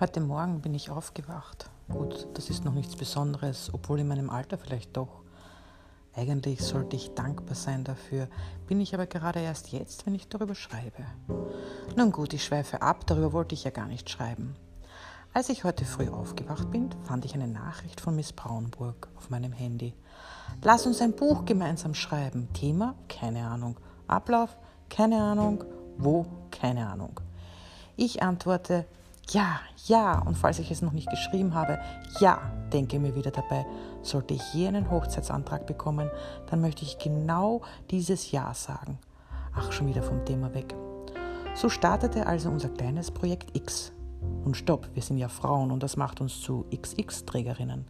Heute Morgen bin ich aufgewacht. Gut, das ist noch nichts Besonderes, obwohl in meinem Alter vielleicht doch. Eigentlich sollte ich dankbar sein dafür, bin ich aber gerade erst jetzt, wenn ich darüber schreibe. Nun gut, ich schweife ab, darüber wollte ich ja gar nicht schreiben. Als ich heute früh aufgewacht bin, fand ich eine Nachricht von Miss Braunburg auf meinem Handy. Lass uns ein Buch gemeinsam schreiben. Thema? Keine Ahnung. Ablauf? Keine Ahnung. Wo? Keine Ahnung. Ich antworte, ja, ja, und falls ich es noch nicht geschrieben habe, ja, denke mir wieder dabei, sollte ich je einen Hochzeitsantrag bekommen, dann möchte ich genau dieses Ja sagen. Ach, schon wieder vom Thema weg. So startete also unser kleines Projekt X. Und stopp, wir sind ja Frauen und das macht uns zu XX-Trägerinnen.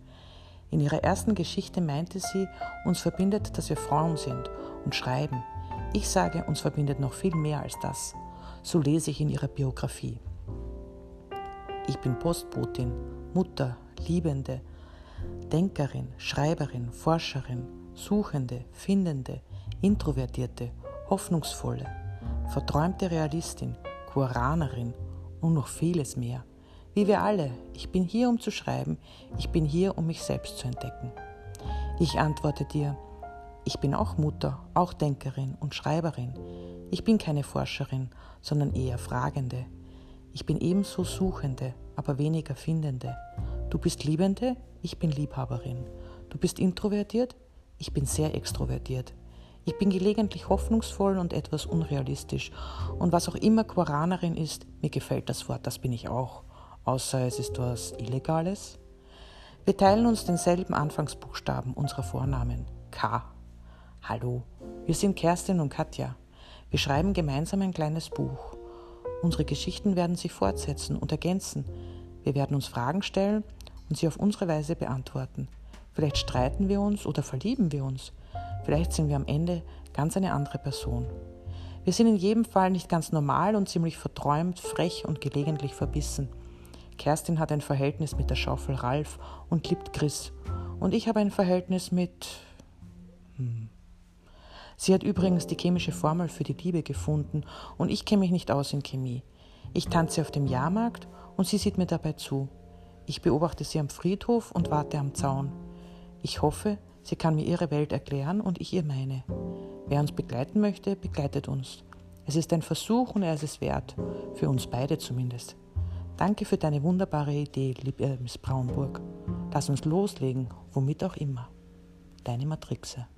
In ihrer ersten Geschichte meinte sie, uns verbindet, dass wir Frauen sind und schreiben. Ich sage, uns verbindet noch viel mehr als das. So lese ich in ihrer Biografie. Ich bin Postbotin, Mutter, Liebende, Denkerin, Schreiberin, Forscherin, Suchende, Findende, Introvertierte, Hoffnungsvolle, verträumte Realistin, Koranerin und noch vieles mehr. Wie wir alle, ich bin hier, um zu schreiben, ich bin hier, um mich selbst zu entdecken. Ich antworte dir, ich bin auch Mutter, auch Denkerin und Schreiberin. Ich bin keine Forscherin, sondern eher Fragende. Ich bin ebenso Suchende, aber weniger Findende. Du bist Liebende, ich bin Liebhaberin. Du bist introvertiert, ich bin sehr extrovertiert. Ich bin gelegentlich hoffnungsvoll und etwas unrealistisch. Und was auch immer Quaranerin ist, mir gefällt das Wort, das bin ich auch. Außer es ist was Illegales. Wir teilen uns denselben Anfangsbuchstaben unserer Vornamen. K. Hallo, wir sind Kerstin und Katja. Wir schreiben gemeinsam ein kleines Buch. Unsere Geschichten werden sich fortsetzen und ergänzen. Wir werden uns Fragen stellen und sie auf unsere Weise beantworten. Vielleicht streiten wir uns oder verlieben wir uns. Vielleicht sind wir am Ende ganz eine andere Person. Wir sind in jedem Fall nicht ganz normal und ziemlich verträumt, frech und gelegentlich verbissen. Kerstin hat ein Verhältnis mit der Schaufel Ralf und liebt Chris. Und ich habe ein Verhältnis mit. Hm. Sie hat übrigens die chemische Formel für die Liebe gefunden und ich kenne mich nicht aus in Chemie. Ich tanze auf dem Jahrmarkt und sie sieht mir dabei zu. Ich beobachte sie am Friedhof und warte am Zaun. Ich hoffe, sie kann mir ihre Welt erklären und ich ihr meine. Wer uns begleiten möchte, begleitet uns. Es ist ein Versuch und er ist es wert, für uns beide zumindest. Danke für deine wunderbare Idee, liebe Miss Braunburg. Lass uns loslegen, womit auch immer. Deine Matrixe.